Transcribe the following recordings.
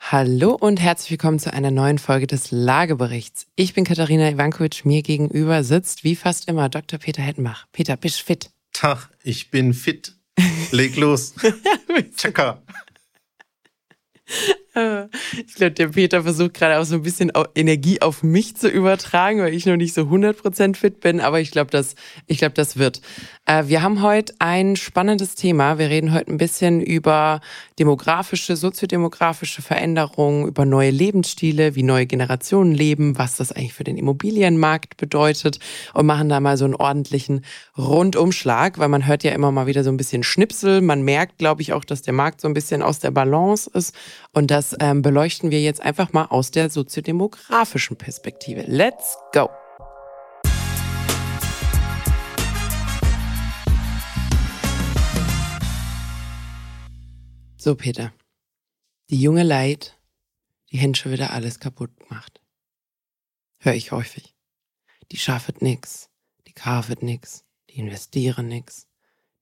Hallo und herzlich willkommen zu einer neuen Folge des Lageberichts. Ich bin Katharina Ivankovic, mir gegenüber sitzt wie fast immer Dr. Peter Hettenbach. Peter, bist fit? Tag, ich bin fit. Leg los. Tschakka. Ich glaube, der Peter versucht gerade auch so ein bisschen Energie auf mich zu übertragen, weil ich noch nicht so 100% fit bin, aber ich glaube, das, ich glaube, das wird. Äh, wir haben heute ein spannendes Thema. Wir reden heute ein bisschen über demografische, soziodemografische Veränderungen, über neue Lebensstile, wie neue Generationen leben, was das eigentlich für den Immobilienmarkt bedeutet und machen da mal so einen ordentlichen Rundumschlag, weil man hört ja immer mal wieder so ein bisschen Schnipsel. Man merkt, glaube ich, auch, dass der Markt so ein bisschen aus der Balance ist und das ähm, beleuchten wir jetzt einfach mal aus der soziodemografischen Perspektive. Let's go! So, Peter. Die junge Leid, die haben schon wieder alles kaputt gemacht. Hör ich häufig. Die schaffet nix, die kaufet nix, die investieren nix,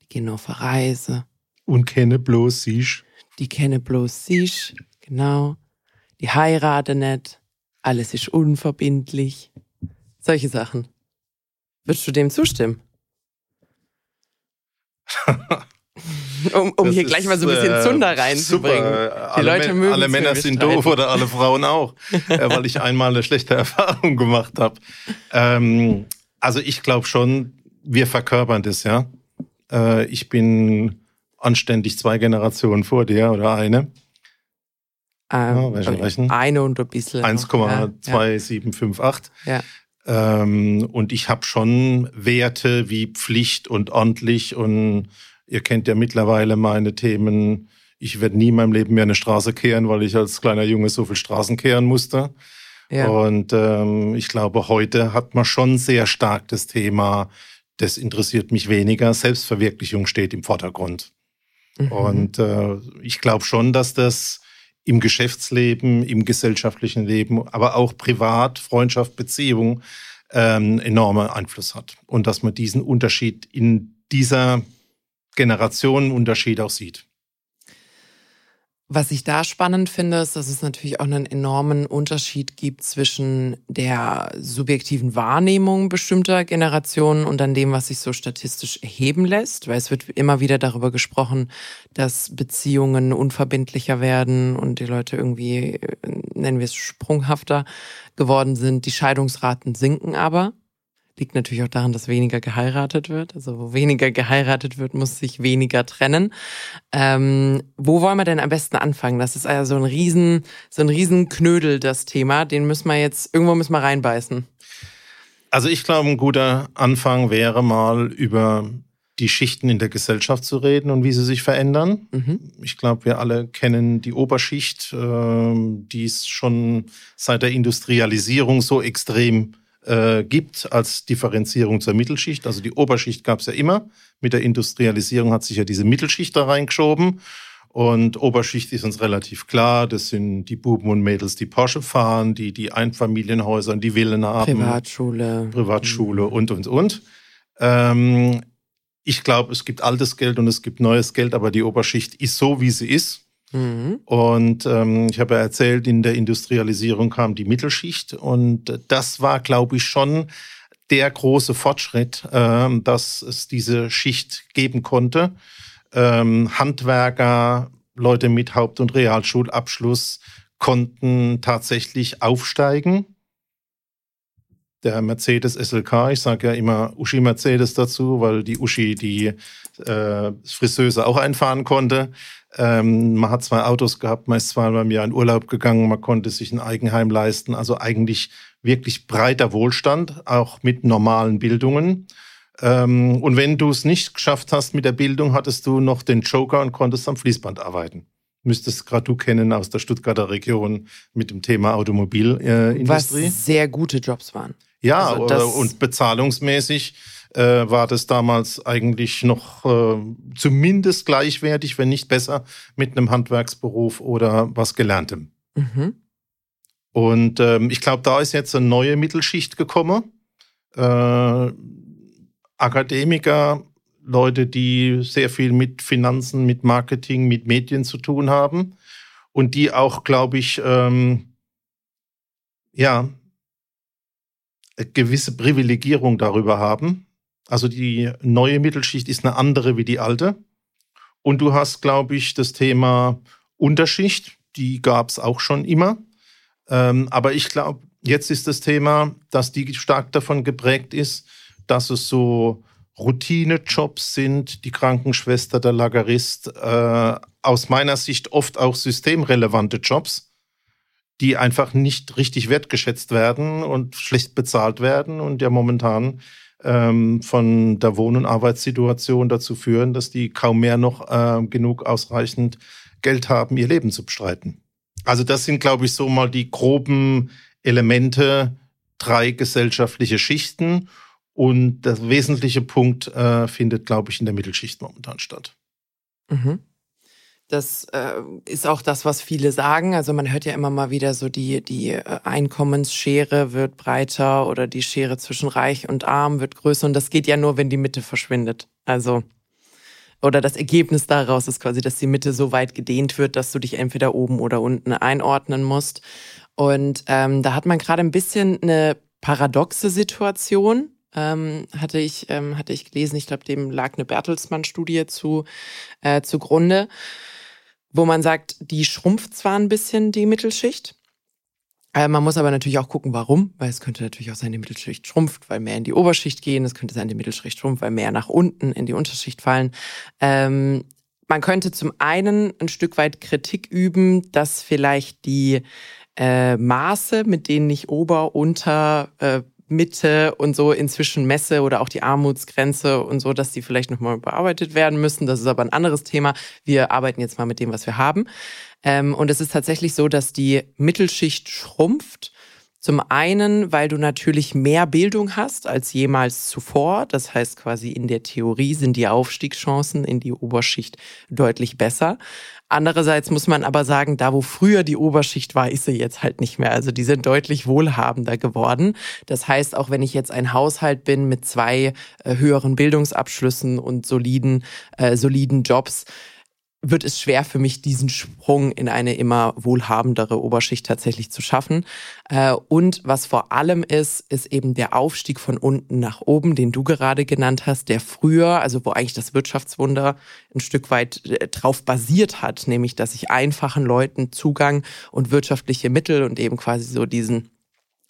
die gehen auf Reise. Und kenne bloß sich. Die kenne bloß sich, genau die heirate nicht, alles ist unverbindlich. Solche Sachen. Würdest du dem zustimmen? um, um hier gleich mal so ein bisschen äh, Zunder reinzubringen. Die alle Leute mögen Alle Männer sind doof oder alle Frauen auch, äh, weil ich einmal eine schlechte Erfahrung gemacht habe. Ähm, also ich glaube schon, wir verkörpern das, ja. Äh, ich bin anständig zwei Generationen vor dir oder eine. Ähm, ja, eine und ein bisschen. 1,2758. Ja. Ähm, und ich habe schon Werte wie Pflicht und ordentlich und ihr kennt ja mittlerweile meine Themen. Ich werde nie in meinem Leben mehr eine Straße kehren, weil ich als kleiner Junge so viel Straßen kehren musste. Ja. Und ähm, ich glaube, heute hat man schon sehr stark das Thema, das interessiert mich weniger. Selbstverwirklichung steht im Vordergrund. Mhm. Und äh, ich glaube schon, dass das im Geschäftsleben, im gesellschaftlichen Leben, aber auch privat, Freundschaft, Beziehung ähm, enorme Einfluss hat. Und dass man diesen Unterschied in dieser Generationenunterschied auch sieht. Was ich da spannend finde, ist, dass es natürlich auch einen enormen Unterschied gibt zwischen der subjektiven Wahrnehmung bestimmter Generationen und dann dem, was sich so statistisch erheben lässt. Weil es wird immer wieder darüber gesprochen, dass Beziehungen unverbindlicher werden und die Leute irgendwie, nennen wir es, sprunghafter geworden sind. Die Scheidungsraten sinken aber. Liegt natürlich auch daran, dass weniger geheiratet wird. Also wo weniger geheiratet wird, muss sich weniger trennen. Ähm, wo wollen wir denn am besten anfangen? Das ist also so ein riesen, so ein riesen Knödel, das Thema. Den müssen wir jetzt, irgendwo müssen wir reinbeißen. Also ich glaube, ein guter Anfang wäre mal über die Schichten in der Gesellschaft zu reden und wie sie sich verändern. Mhm. Ich glaube, wir alle kennen die Oberschicht, äh, die ist schon seit der Industrialisierung so extrem äh, gibt als Differenzierung zur Mittelschicht. Also die Oberschicht gab es ja immer. Mit der Industrialisierung hat sich ja diese Mittelschicht da reingeschoben. Und Oberschicht ist uns relativ klar. Das sind die Buben und Mädels, die Porsche fahren, die die Einfamilienhäuser und die Villen haben. Privatschule. Privatschule mhm. und, und, und. Ähm, ich glaube, es gibt altes Geld und es gibt neues Geld, aber die Oberschicht ist so, wie sie ist. Mhm. Und ähm, ich habe ja erzählt, in der Industrialisierung kam die Mittelschicht und das war, glaube ich, schon der große Fortschritt, äh, dass es diese Schicht geben konnte. Ähm, Handwerker, Leute mit Haupt- und Realschulabschluss konnten tatsächlich aufsteigen. Der Mercedes SLK, ich sage ja immer Uschi Mercedes dazu, weil die Uschi die äh, Friseuse auch einfahren konnte. Ähm, man hat zwei Autos gehabt, man ist zweimal im Jahr in Urlaub gegangen, man konnte sich ein Eigenheim leisten. Also eigentlich wirklich breiter Wohlstand, auch mit normalen Bildungen. Ähm, und wenn du es nicht geschafft hast mit der Bildung, hattest du noch den Joker und konntest am Fließband arbeiten. Müsstest gerade du kennen aus der Stuttgarter Region mit dem Thema Automobilindustrie. Was sehr gute Jobs waren. Ja, also und bezahlungsmäßig äh, war das damals eigentlich noch äh, zumindest gleichwertig, wenn nicht besser, mit einem Handwerksberuf oder was Gelerntem. Mhm. Und ähm, ich glaube, da ist jetzt eine neue Mittelschicht gekommen. Äh, Akademiker, Leute, die sehr viel mit Finanzen, mit Marketing, mit Medien zu tun haben. und die auch, glaube ich, ähm, ja, gewisse Privilegierung darüber haben. Also die neue Mittelschicht ist eine andere wie die alte. Und du hast, glaube ich, das Thema Unterschicht, die gab es auch schon immer. Ähm, aber ich glaube, jetzt ist das Thema, dass die stark davon geprägt ist, dass es so Routinejobs sind, die Krankenschwester, der Lagerist, äh, aus meiner Sicht oft auch systemrelevante Jobs, die einfach nicht richtig wertgeschätzt werden und schlecht bezahlt werden und ja momentan ähm, von der Wohn- und Arbeitssituation dazu führen, dass die kaum mehr noch äh, genug ausreichend Geld haben, ihr Leben zu bestreiten. Also das sind, glaube ich, so mal die groben Elemente, drei gesellschaftliche Schichten und der wesentliche Punkt äh, findet, glaube ich, in der Mittelschicht momentan statt. Mhm. Das äh, ist auch das, was viele sagen. Also man hört ja immer mal wieder so, die, die äh, Einkommensschere wird breiter oder die Schere zwischen Reich und Arm wird größer. Und das geht ja nur, wenn die Mitte verschwindet. Also, oder das Ergebnis daraus ist quasi, dass die Mitte so weit gedehnt wird, dass du dich entweder oben oder unten einordnen musst. Und ähm, da hat man gerade ein bisschen eine paradoxe Situation ähm, hatte ich ähm, hatte ich gelesen. Ich glaube, dem lag eine Bertelsmann-Studie zu äh, zugrunde, wo man sagt, die schrumpft zwar ein bisschen die Mittelschicht. Äh, man muss aber natürlich auch gucken, warum, weil es könnte natürlich auch sein, die Mittelschicht schrumpft, weil mehr in die Oberschicht gehen. Es könnte sein, die Mittelschicht schrumpft, weil mehr nach unten in die Unterschicht fallen. Ähm, man könnte zum einen ein Stück weit Kritik üben, dass vielleicht die äh, Maße, mit denen ich Ober, Unter, äh, Mitte und so inzwischen messe oder auch die Armutsgrenze und so, dass die vielleicht nochmal bearbeitet werden müssen. Das ist aber ein anderes Thema. Wir arbeiten jetzt mal mit dem, was wir haben. Ähm, und es ist tatsächlich so, dass die Mittelschicht schrumpft zum einen, weil du natürlich mehr Bildung hast als jemals zuvor. Das heißt quasi in der Theorie sind die Aufstiegschancen in die Oberschicht deutlich besser. Andererseits muss man aber sagen, da wo früher die Oberschicht war, ist sie jetzt halt nicht mehr. Also die sind deutlich wohlhabender geworden. Das heißt, auch wenn ich jetzt ein Haushalt bin mit zwei äh, höheren Bildungsabschlüssen und soliden, äh, soliden Jobs, wird es schwer für mich, diesen Sprung in eine immer wohlhabendere Oberschicht tatsächlich zu schaffen. Äh, und was vor allem ist, ist eben der Aufstieg von unten nach oben, den du gerade genannt hast, der früher, also wo eigentlich das Wirtschaftswunder ein Stück weit äh, drauf basiert hat, nämlich dass ich einfachen Leuten Zugang und wirtschaftliche Mittel und eben quasi so diesen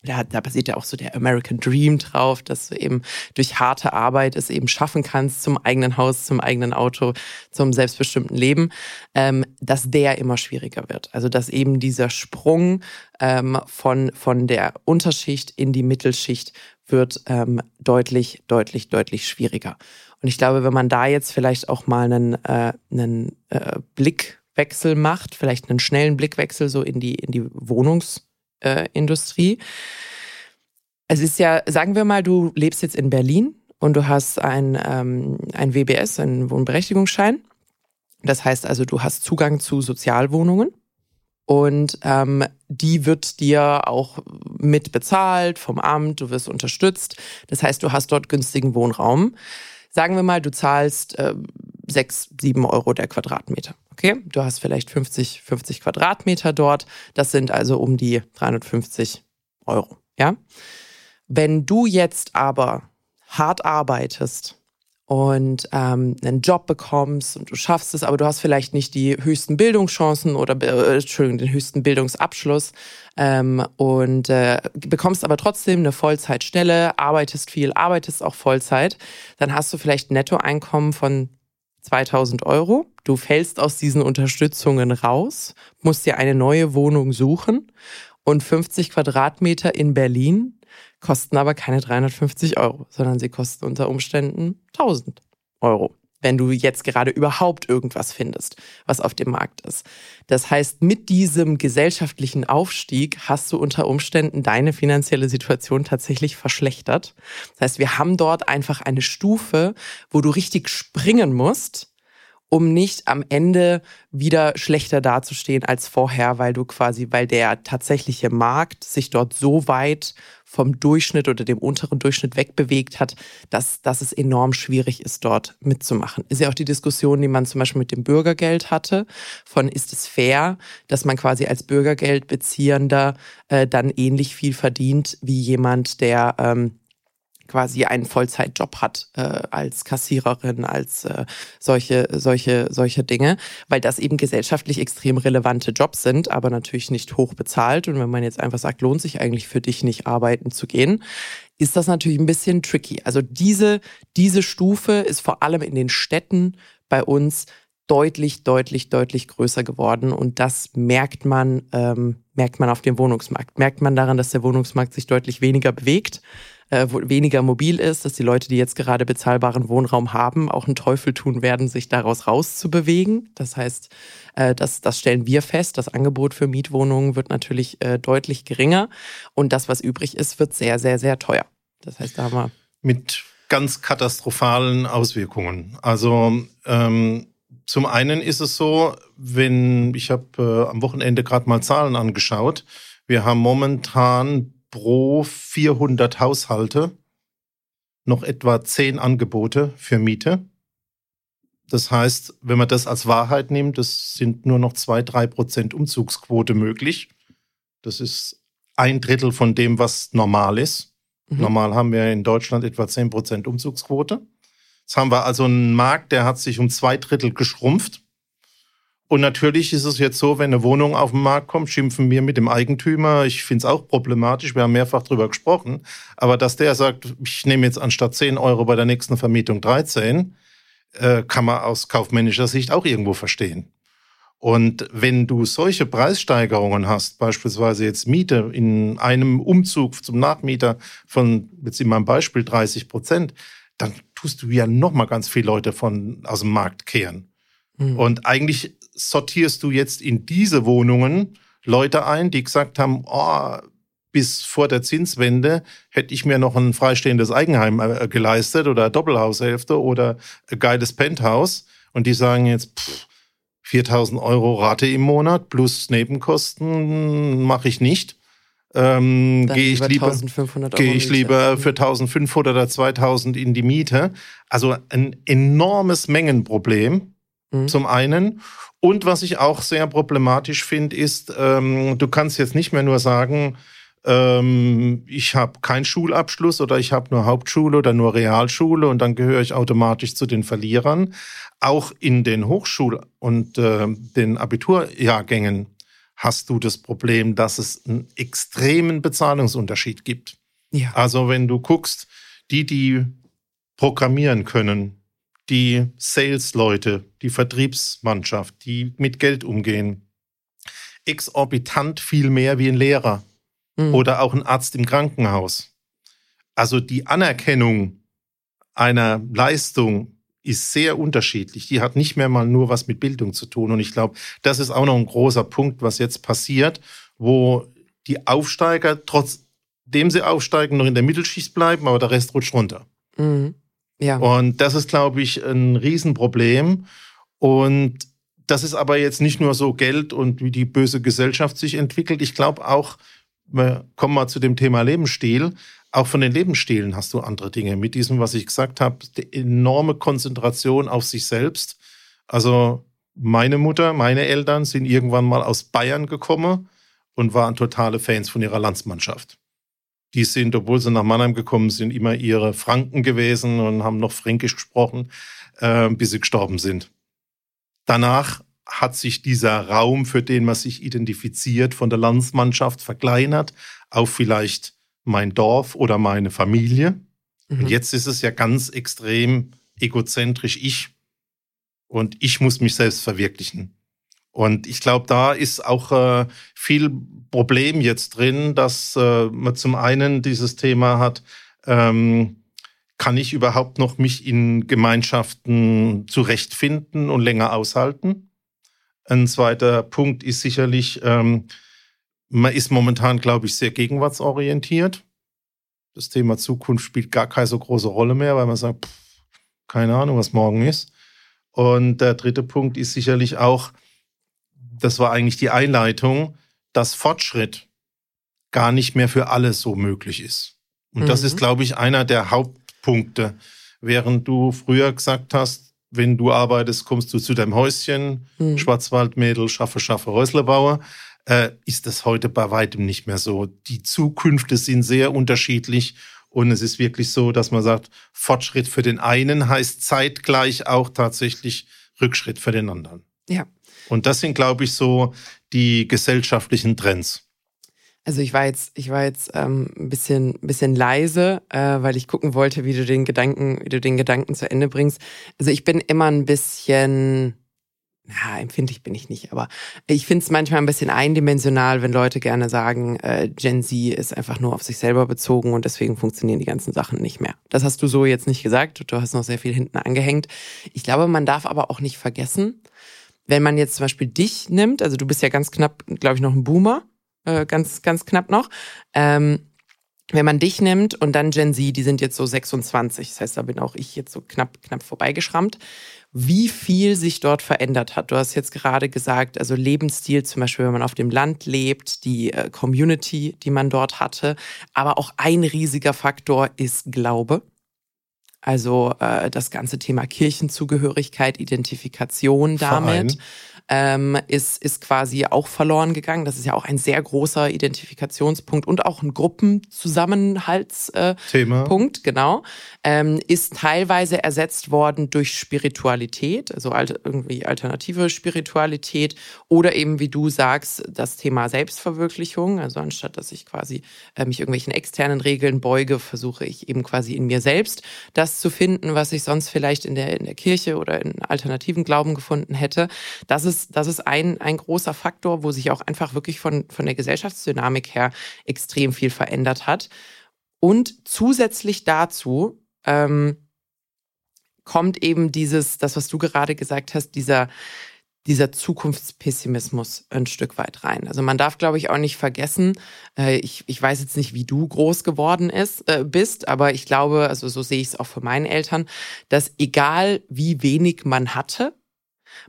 da, da basiert ja auch so der American Dream drauf, dass du eben durch harte Arbeit es eben schaffen kannst zum eigenen Haus, zum eigenen Auto, zum selbstbestimmten Leben, ähm, dass der immer schwieriger wird. Also dass eben dieser Sprung ähm, von, von der Unterschicht in die Mittelschicht wird ähm, deutlich, deutlich, deutlich schwieriger. Und ich glaube, wenn man da jetzt vielleicht auch mal einen, äh, einen äh, Blickwechsel macht, vielleicht einen schnellen Blickwechsel so in die, in die Wohnungs- äh, Industrie. Es ist ja, sagen wir mal, du lebst jetzt in Berlin und du hast ein, ähm, ein WBS, einen Wohnberechtigungsschein. Das heißt also, du hast Zugang zu Sozialwohnungen und ähm, die wird dir auch mit bezahlt vom Amt, du wirst unterstützt. Das heißt, du hast dort günstigen Wohnraum. Sagen wir mal, du zahlst äh, 6, 7 Euro der Quadratmeter. Okay, du hast vielleicht 50, 50 Quadratmeter dort. Das sind also um die 350 Euro. Ja. Wenn du jetzt aber hart arbeitest und ähm, einen Job bekommst und du schaffst es, aber du hast vielleicht nicht die höchsten Bildungschancen oder äh, Entschuldigung, den höchsten Bildungsabschluss ähm, und äh, bekommst aber trotzdem eine Vollzeitstelle, arbeitest viel, arbeitest auch Vollzeit, dann hast du vielleicht ein Nettoeinkommen von 2000 Euro. Du fällst aus diesen Unterstützungen raus, musst dir eine neue Wohnung suchen und 50 Quadratmeter in Berlin kosten aber keine 350 Euro, sondern sie kosten unter Umständen 1000 Euro wenn du jetzt gerade überhaupt irgendwas findest, was auf dem Markt ist. Das heißt, mit diesem gesellschaftlichen Aufstieg hast du unter Umständen deine finanzielle Situation tatsächlich verschlechtert. Das heißt, wir haben dort einfach eine Stufe, wo du richtig springen musst, um nicht am Ende wieder schlechter dazustehen als vorher, weil du quasi, weil der tatsächliche Markt sich dort so weit vom Durchschnitt oder dem unteren Durchschnitt wegbewegt hat, dass, dass es enorm schwierig ist, dort mitzumachen. Ist ja auch die Diskussion, die man zum Beispiel mit dem Bürgergeld hatte, von ist es fair, dass man quasi als Bürgergeldbeziehender äh, dann ähnlich viel verdient wie jemand, der ähm, quasi einen Vollzeitjob hat äh, als Kassiererin, als äh, solche, solche, solche Dinge, weil das eben gesellschaftlich extrem relevante Jobs sind, aber natürlich nicht hoch bezahlt. Und wenn man jetzt einfach sagt, lohnt sich eigentlich für dich nicht arbeiten zu gehen, ist das natürlich ein bisschen tricky. Also diese, diese Stufe ist vor allem in den Städten bei uns deutlich, deutlich, deutlich größer geworden. Und das merkt man, ähm, merkt man auf dem Wohnungsmarkt. Merkt man daran, dass der Wohnungsmarkt sich deutlich weniger bewegt äh, weniger mobil ist, dass die Leute, die jetzt gerade bezahlbaren Wohnraum haben, auch einen Teufel tun werden, sich daraus rauszubewegen. Das heißt, äh, das, das stellen wir fest. Das Angebot für Mietwohnungen wird natürlich äh, deutlich geringer und das, was übrig ist, wird sehr, sehr, sehr teuer. Das heißt, da haben wir mit ganz katastrophalen Auswirkungen. Also ähm, zum einen ist es so, wenn ich habe äh, am Wochenende gerade mal Zahlen angeschaut. Wir haben momentan pro 400 Haushalte noch etwa 10 Angebote für Miete. Das heißt, wenn man das als Wahrheit nimmt, das sind nur noch 2-3 Prozent Umzugsquote möglich. Das ist ein Drittel von dem, was normal ist. Mhm. Normal haben wir in Deutschland etwa 10 Prozent Umzugsquote. Jetzt haben wir also einen Markt, der hat sich um zwei Drittel geschrumpft. Und natürlich ist es jetzt so, wenn eine Wohnung auf den Markt kommt, schimpfen wir mit dem Eigentümer. Ich finde es auch problematisch. Wir haben mehrfach darüber gesprochen. Aber dass der sagt, ich nehme jetzt anstatt 10 Euro bei der nächsten Vermietung 13, äh, kann man aus kaufmännischer Sicht auch irgendwo verstehen. Und wenn du solche Preissteigerungen hast, beispielsweise jetzt Miete in einem Umzug zum Nachmieter von, jetzt in meinem Beispiel 30 Prozent, dann tust du ja noch mal ganz viele Leute von, aus dem Markt kehren. Mhm. Und eigentlich sortierst du jetzt in diese Wohnungen Leute ein, die gesagt haben, oh, bis vor der Zinswende hätte ich mir noch ein freistehendes Eigenheim äh, geleistet oder Doppelhaushälfte oder ein geiles Penthouse. Und die sagen jetzt, pff, 4000 Euro Rate im Monat plus Nebenkosten mache ich nicht. Ähm, gehe ich lieber, gehe ich lieber für 1500 oder 2000 in die Miete. Also ein enormes Mengenproblem mhm. zum einen. Und was ich auch sehr problematisch finde, ist, ähm, du kannst jetzt nicht mehr nur sagen, ähm, ich habe keinen Schulabschluss oder ich habe nur Hauptschule oder nur Realschule und dann gehöre ich automatisch zu den Verlierern. Auch in den Hochschul- und äh, den Abiturjahrgängen hast du das Problem, dass es einen extremen Bezahlungsunterschied gibt. Ja. Also wenn du guckst, die, die programmieren können, die Sales-Leute, die Vertriebsmannschaft, die mit Geld umgehen, exorbitant viel mehr wie ein Lehrer mhm. oder auch ein Arzt im Krankenhaus. Also die Anerkennung einer Leistung ist sehr unterschiedlich. Die hat nicht mehr mal nur was mit Bildung zu tun. Und ich glaube, das ist auch noch ein großer Punkt, was jetzt passiert, wo die Aufsteiger, trotzdem sie aufsteigen, noch in der Mittelschicht bleiben, aber der Rest rutscht runter. Mhm. Ja. Und das ist, glaube ich, ein Riesenproblem. Und das ist aber jetzt nicht nur so Geld und wie die böse Gesellschaft sich entwickelt. Ich glaube auch, wir kommen mal zu dem Thema Lebensstil. Auch von den Lebensstilen hast du andere Dinge. Mit diesem, was ich gesagt habe, die enorme Konzentration auf sich selbst. Also meine Mutter, meine Eltern sind irgendwann mal aus Bayern gekommen und waren totale Fans von ihrer Landsmannschaft die sind, obwohl sie nach Mannheim gekommen sind, immer ihre Franken gewesen und haben noch Fränkisch gesprochen, äh, bis sie gestorben sind. Danach hat sich dieser Raum, für den man sich identifiziert, von der Landsmannschaft verkleinert auf vielleicht mein Dorf oder meine Familie. Mhm. Und jetzt ist es ja ganz extrem egozentrisch ich. Und ich muss mich selbst verwirklichen. Und ich glaube, da ist auch äh, viel Problem jetzt drin, dass äh, man zum einen dieses Thema hat, ähm, kann ich überhaupt noch mich in Gemeinschaften zurechtfinden und länger aushalten? Ein zweiter Punkt ist sicherlich, ähm, man ist momentan, glaube ich, sehr gegenwartsorientiert. Das Thema Zukunft spielt gar keine so große Rolle mehr, weil man sagt, pff, keine Ahnung, was morgen ist. Und der dritte Punkt ist sicherlich auch, das war eigentlich die Einleitung, dass Fortschritt gar nicht mehr für alle so möglich ist. Und mhm. das ist, glaube ich, einer der Hauptpunkte. Während du früher gesagt hast, wenn du arbeitest, kommst du zu deinem Häuschen, mhm. Schwarzwaldmädel, schaffe, schaffe, Häuslebauer, äh, ist das heute bei weitem nicht mehr so. Die Zukünfte sind sehr unterschiedlich und es ist wirklich so, dass man sagt, Fortschritt für den einen heißt zeitgleich auch tatsächlich Rückschritt für den anderen. Ja. Und das sind, glaube ich, so die gesellschaftlichen Trends. Also ich war jetzt, ich war jetzt ähm, ein bisschen, bisschen leise, äh, weil ich gucken wollte, wie du den Gedanken, wie du den Gedanken zu Ende bringst. Also ich bin immer ein bisschen, ja, empfindlich bin ich nicht, aber ich finde es manchmal ein bisschen eindimensional, wenn Leute gerne sagen, äh, Gen Z ist einfach nur auf sich selber bezogen und deswegen funktionieren die ganzen Sachen nicht mehr. Das hast du so jetzt nicht gesagt. Du hast noch sehr viel hinten angehängt. Ich glaube, man darf aber auch nicht vergessen, wenn man jetzt zum Beispiel dich nimmt, also du bist ja ganz knapp, glaube ich, noch ein Boomer äh, ganz, ganz knapp noch. Ähm, wenn man dich nimmt und dann Gen Z, die sind jetzt so 26, das heißt, da bin auch ich jetzt so knapp, knapp vorbeigeschrammt, wie viel sich dort verändert hat. Du hast jetzt gerade gesagt, also Lebensstil, zum Beispiel, wenn man auf dem Land lebt, die äh, Community, die man dort hatte, aber auch ein riesiger Faktor ist Glaube. Also äh, das ganze Thema Kirchenzugehörigkeit, Identifikation damit. Ähm, ist, ist quasi auch verloren gegangen. Das ist ja auch ein sehr großer Identifikationspunkt und auch ein Gruppenzusammenhaltspunkt, äh, genau. Ähm, ist teilweise ersetzt worden durch Spiritualität, also alte, irgendwie alternative Spiritualität oder eben, wie du sagst, das Thema Selbstverwirklichung. Also anstatt, dass ich quasi äh, mich irgendwelchen externen Regeln beuge, versuche ich eben quasi in mir selbst das zu finden, was ich sonst vielleicht in der, in der Kirche oder in alternativen Glauben gefunden hätte. Das ist das ist ein, ein großer Faktor, wo sich auch einfach wirklich von, von der Gesellschaftsdynamik her extrem viel verändert hat. Und zusätzlich dazu ähm, kommt eben dieses, das, was du gerade gesagt hast, dieser, dieser Zukunftspessimismus ein Stück weit rein. Also man darf, glaube ich, auch nicht vergessen, äh, ich, ich weiß jetzt nicht, wie du groß geworden ist, äh, bist, aber ich glaube, also so sehe ich es auch für meinen Eltern, dass egal wie wenig man hatte,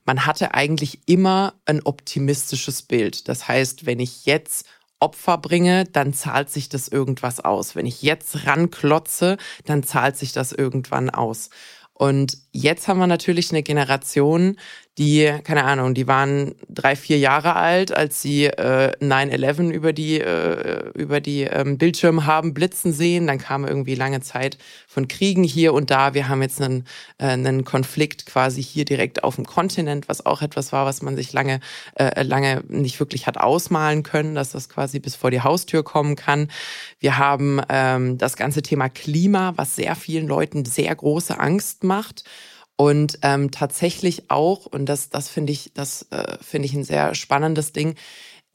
man hatte eigentlich immer ein optimistisches Bild. Das heißt, wenn ich jetzt Opfer bringe, dann zahlt sich das irgendwas aus. Wenn ich jetzt ranklotze, dann zahlt sich das irgendwann aus. Und jetzt haben wir natürlich eine Generation, die, keine Ahnung, die waren drei, vier Jahre alt, als sie äh, 9-11 über die, äh, über die ähm, Bildschirme haben blitzen sehen. Dann kam irgendwie lange Zeit von Kriegen hier und da. Wir haben jetzt einen, äh, einen Konflikt quasi hier direkt auf dem Kontinent, was auch etwas war, was man sich lange, äh, lange nicht wirklich hat ausmalen können, dass das quasi bis vor die Haustür kommen kann. Wir haben ähm, das ganze Thema Klima, was sehr vielen Leuten sehr große Angst macht. Und ähm, tatsächlich auch, und das, das finde ich, das äh, finde ich ein sehr spannendes Ding,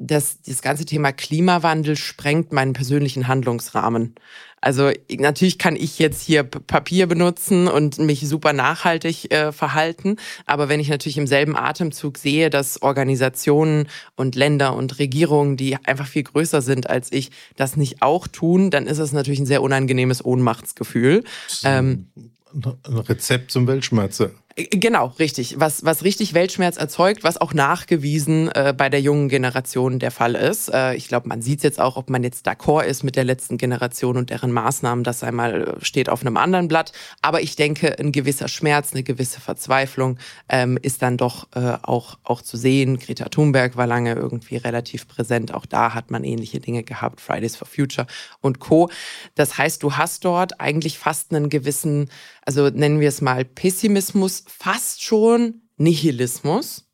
dass das ganze Thema Klimawandel sprengt meinen persönlichen Handlungsrahmen. Also natürlich kann ich jetzt hier Papier benutzen und mich super nachhaltig äh, verhalten, aber wenn ich natürlich im selben Atemzug sehe, dass Organisationen und Länder und Regierungen, die einfach viel größer sind als ich, das nicht auch tun, dann ist es natürlich ein sehr unangenehmes Ohnmachtsgefühl. Ähm, ein Rezept zum Weltschmerze. Äh, genau, richtig. Was, was richtig Weltschmerz erzeugt, was auch nachgewiesen äh, bei der jungen Generation der Fall ist. Äh, ich glaube, man sieht jetzt auch, ob man jetzt d'accord ist mit der letzten Generation und deren Maßnahmen, das einmal äh, steht auf einem anderen Blatt. Aber ich denke, ein gewisser Schmerz, eine gewisse Verzweiflung ähm, ist dann doch äh, auch, auch zu sehen. Greta Thunberg war lange irgendwie relativ präsent. Auch da hat man ähnliche Dinge gehabt, Fridays for Future und Co. Das heißt, du hast dort eigentlich fast einen gewissen also nennen wir es mal Pessimismus, fast schon Nihilismus,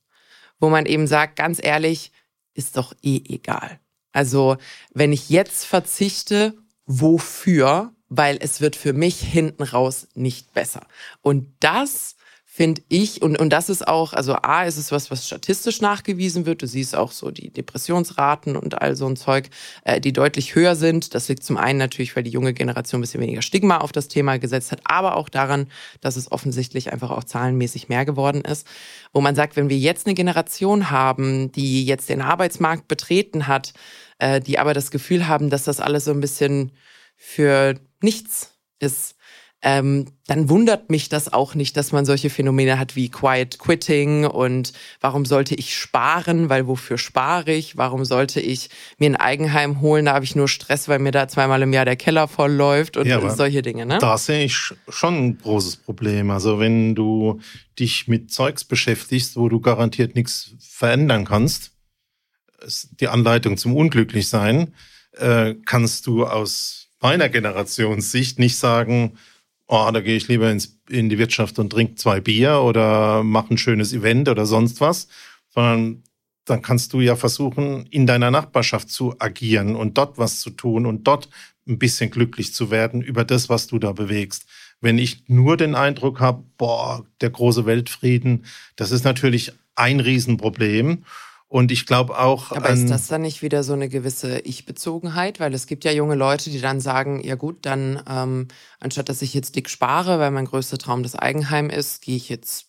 wo man eben sagt, ganz ehrlich, ist doch eh egal. Also wenn ich jetzt verzichte, wofür? Weil es wird für mich hinten raus nicht besser. Und das finde ich, und, und das ist auch, also A, ist es was, was statistisch nachgewiesen wird. Du siehst auch so die Depressionsraten und all so ein Zeug, äh, die deutlich höher sind. Das liegt zum einen natürlich, weil die junge Generation ein bisschen weniger Stigma auf das Thema gesetzt hat, aber auch daran, dass es offensichtlich einfach auch zahlenmäßig mehr geworden ist. Wo man sagt, wenn wir jetzt eine Generation haben, die jetzt den Arbeitsmarkt betreten hat, äh, die aber das Gefühl haben, dass das alles so ein bisschen für nichts ist, ähm, dann wundert mich das auch nicht, dass man solche Phänomene hat wie Quiet Quitting und warum sollte ich sparen, weil wofür spare ich? Warum sollte ich mir ein Eigenheim holen? Da habe ich nur Stress, weil mir da zweimal im Jahr der Keller voll läuft und, ja, solche Dinge. Ne? Da sehe ich schon ein großes Problem. Also wenn du dich mit Zeugs beschäftigst, wo du garantiert nichts verändern kannst, die Anleitung zum Unglücklichsein, äh, kannst du aus meiner Generationssicht nicht sagen, oh, da gehe ich lieber ins, in die Wirtschaft und trinke zwei Bier oder mache ein schönes Event oder sonst was, sondern dann kannst du ja versuchen, in deiner Nachbarschaft zu agieren und dort was zu tun und dort ein bisschen glücklich zu werden über das, was du da bewegst. Wenn ich nur den Eindruck habe, boah, der große Weltfrieden, das ist natürlich ein Riesenproblem. Und ich glaube auch. Aber ist das dann nicht wieder so eine gewisse Ich-Bezogenheit? Weil es gibt ja junge Leute, die dann sagen, ja gut, dann ähm, anstatt dass ich jetzt dick spare, weil mein größter Traum das Eigenheim ist, gehe ich jetzt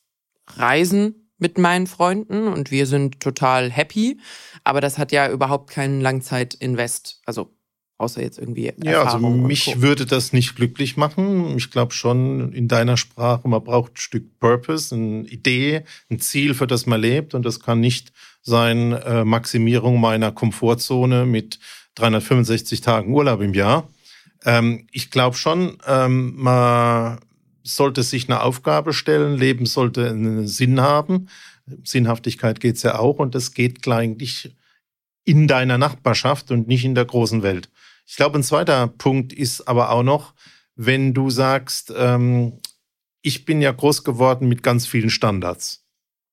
reisen mit meinen Freunden und wir sind total happy. Aber das hat ja überhaupt keinen Langzeit-Invest. Also außer jetzt irgendwie. Erfahrung ja, also mich würde das nicht glücklich machen. Ich glaube schon in deiner Sprache, man braucht ein Stück Purpose, eine Idee, ein Ziel, für das man lebt. Und das kann nicht sein äh, Maximierung meiner Komfortzone mit 365 Tagen Urlaub im Jahr. Ähm, ich glaube schon, ähm, man sollte sich eine Aufgabe stellen, Leben sollte einen Sinn haben. Sinnhaftigkeit geht's ja auch und das geht eigentlich in deiner Nachbarschaft und nicht in der großen Welt. Ich glaube, ein zweiter Punkt ist aber auch noch, wenn du sagst, ähm, ich bin ja groß geworden mit ganz vielen Standards.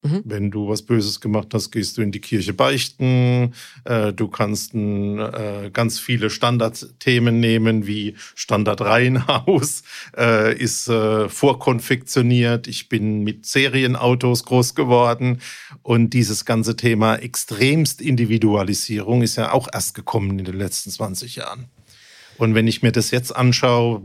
Mhm. Wenn du was Böses gemacht hast, gehst du in die Kirche beichten. Äh, du kannst äh, ganz viele Standardthemen nehmen, wie Standardreihenhaus äh, ist äh, vorkonfektioniert. Ich bin mit Serienautos groß geworden. Und dieses ganze Thema extremst Individualisierung ist ja auch erst gekommen in den letzten 20 Jahren. Und wenn ich mir das jetzt anschaue,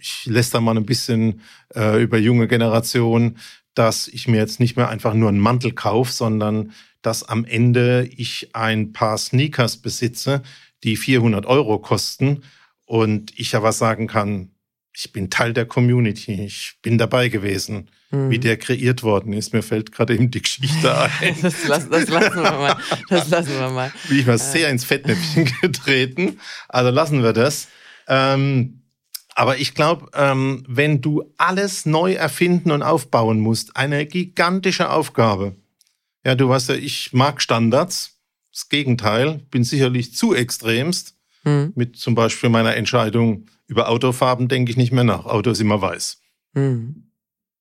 ich lässt da mal ein bisschen äh, über junge Generationen, dass ich mir jetzt nicht mehr einfach nur einen Mantel kaufe, sondern dass am Ende ich ein paar Sneakers besitze, die 400 Euro kosten und ich aber sagen kann, ich bin Teil der Community, ich bin dabei gewesen, mhm. wie der kreiert worden ist. Mir fällt gerade eben die Geschichte ein. das, das, das, lassen wir mal. Das lassen wir mal. Bin ich mal sehr ins Fettnäpfchen getreten. Also lassen wir das. Ähm, aber ich glaube, ähm, wenn du alles neu erfinden und aufbauen musst, eine gigantische Aufgabe. Ja, du weißt ja, ich mag Standards. Das Gegenteil, bin sicherlich zu extremst. Mhm. Mit zum Beispiel meiner Entscheidung über Autofarben denke ich nicht mehr nach. Auto ist immer weiß. Mhm.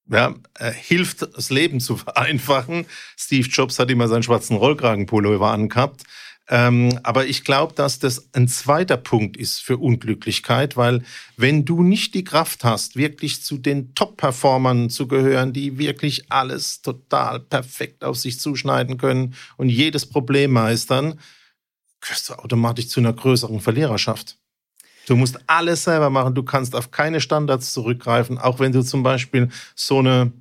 Ja, äh, hilft das Leben zu vereinfachen. Steve Jobs hat immer seinen schwarzen Rollkragenpullover angehabt. Ähm, aber ich glaube, dass das ein zweiter Punkt ist für Unglücklichkeit, weil wenn du nicht die Kraft hast, wirklich zu den Top-Performern zu gehören, die wirklich alles total perfekt auf sich zuschneiden können und jedes Problem meistern, gehörst du automatisch zu einer größeren Verliererschaft. Du musst alles selber machen. Du kannst auf keine Standards zurückgreifen, auch wenn du zum Beispiel so eine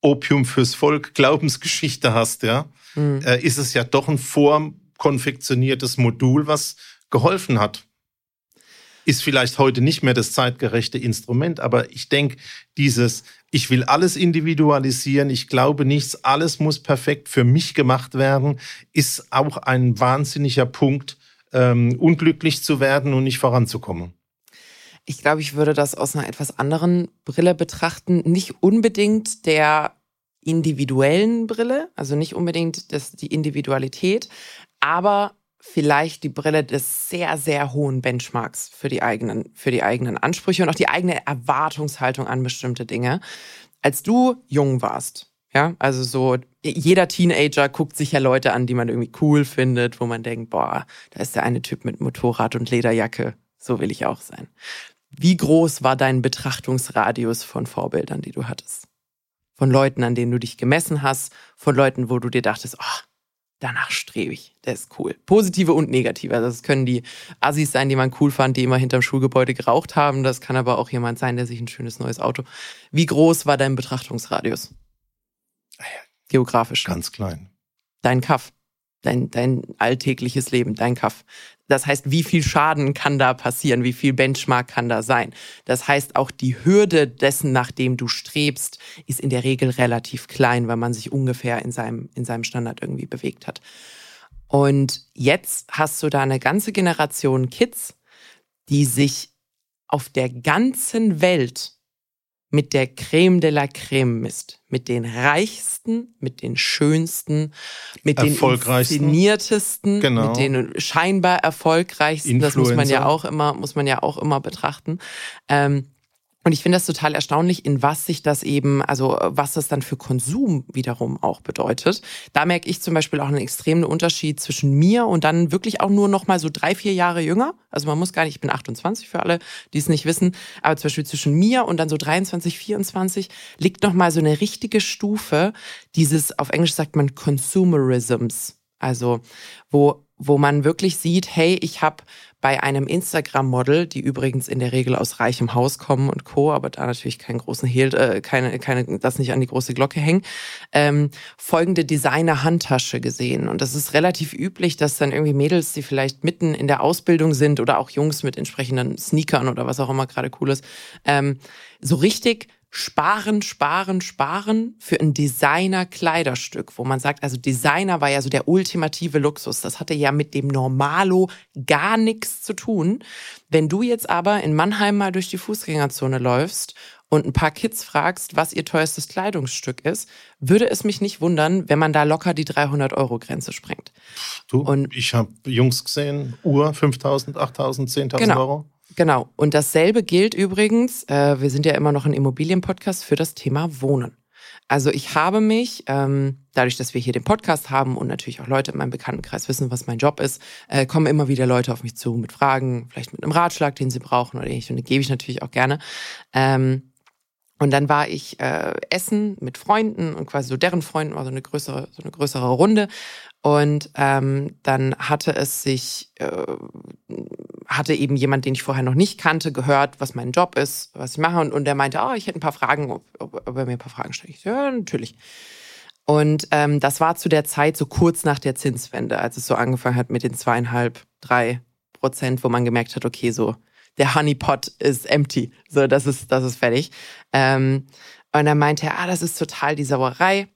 Opium fürs Volk Glaubensgeschichte hast, ja, mhm. äh, ist es ja doch ein Vor konfektioniertes Modul, was geholfen hat. Ist vielleicht heute nicht mehr das zeitgerechte Instrument, aber ich denke, dieses, ich will alles individualisieren, ich glaube nichts, alles muss perfekt für mich gemacht werden, ist auch ein wahnsinniger Punkt, ähm, unglücklich zu werden und nicht voranzukommen. Ich glaube, ich würde das aus einer etwas anderen Brille betrachten. Nicht unbedingt der individuellen Brille, also nicht unbedingt das, die Individualität, aber vielleicht die Brille des sehr, sehr hohen Benchmarks für die eigenen, für die eigenen Ansprüche und auch die eigene Erwartungshaltung an bestimmte Dinge. Als du jung warst, ja, also so, jeder Teenager guckt sich ja Leute an, die man irgendwie cool findet, wo man denkt, boah, da ist der eine Typ mit Motorrad und Lederjacke, so will ich auch sein. Wie groß war dein Betrachtungsradius von Vorbildern, die du hattest? Von Leuten, an denen du dich gemessen hast, von Leuten, wo du dir dachtest, oh, danach strebe ich. Das ist cool. Positive und negative. Also das können die Assis sein, die man cool fand, die immer hinterm Schulgebäude geraucht haben. Das kann aber auch jemand sein, der sich ein schönes neues Auto. Wie groß war dein Betrachtungsradius? Geografisch. Ganz klein. Dein Kaff. Dein, dein alltägliches Leben, dein Kaff. Das heißt, wie viel Schaden kann da passieren? Wie viel Benchmark kann da sein? Das heißt, auch die Hürde dessen, nach dem du strebst, ist in der Regel relativ klein, weil man sich ungefähr in seinem, in seinem Standard irgendwie bewegt hat. Und jetzt hast du da eine ganze Generation Kids, die sich auf der ganzen Welt mit der Creme de la Creme misst. Mit den reichsten, mit den schönsten, mit den inszeniertesten, genau. mit den scheinbar erfolgreichsten. Influencer. Das muss man ja auch immer, muss man ja auch immer betrachten. Ähm, und ich finde das total erstaunlich, in was sich das eben, also was das dann für Konsum wiederum auch bedeutet. Da merke ich zum Beispiel auch einen extremen Unterschied zwischen mir und dann wirklich auch nur noch mal so drei, vier Jahre jünger. Also man muss gar nicht, ich bin 28 für alle, die es nicht wissen, aber zum Beispiel zwischen mir und dann so 23, 24 liegt noch mal so eine richtige Stufe dieses, auf Englisch sagt man Consumerisms. Also wo, wo man wirklich sieht, hey, ich habe bei einem Instagram-Model, die übrigens in der Regel aus reichem Haus kommen und Co., aber da natürlich keinen großen Hehl, äh, keine, keine, das nicht an die große Glocke hängen, ähm, folgende Designer-Handtasche gesehen. Und das ist relativ üblich, dass dann irgendwie Mädels, die vielleicht mitten in der Ausbildung sind oder auch Jungs mit entsprechenden Sneakern oder was auch immer gerade cool ist, ähm, so richtig sparen, sparen, sparen für ein Designer-Kleiderstück, wo man sagt, also Designer war ja so der ultimative Luxus. Das hatte ja mit dem Normalo gar nichts zu tun. Wenn du jetzt aber in Mannheim mal durch die Fußgängerzone läufst und ein paar Kids fragst, was ihr teuerstes Kleidungsstück ist, würde es mich nicht wundern, wenn man da locker die 300-Euro-Grenze sprengt. Du, und ich habe Jungs gesehen, Uhr 5.000, 8.000, 10.000 genau. Euro. Genau. Und dasselbe gilt übrigens, äh, wir sind ja immer noch ein Immobilienpodcast, für das Thema Wohnen. Also ich habe mich, ähm, dadurch, dass wir hier den Podcast haben und natürlich auch Leute in meinem Bekanntenkreis wissen, was mein Job ist, äh, kommen immer wieder Leute auf mich zu mit Fragen, vielleicht mit einem Ratschlag, den sie brauchen oder ähnlich. Und den gebe ich natürlich auch gerne. Ähm, und dann war ich äh, essen mit Freunden und quasi so deren Freunden, war so eine größere, so eine größere Runde. Und ähm, dann hatte es sich, äh, hatte eben jemand, den ich vorher noch nicht kannte, gehört, was mein Job ist, was ich mache. Und, und der meinte, oh, ich hätte ein paar Fragen, ob, ob, ob er mir ein paar Fragen stellt. Ich ja, natürlich. Und ähm, das war zu der Zeit so kurz nach der Zinswende, als es so angefangen hat mit den zweieinhalb, drei Prozent, wo man gemerkt hat, okay, so der Honeypot ist empty, so das ist das ist fertig. Ähm, und dann meinte er, ah, das ist total die Sauerei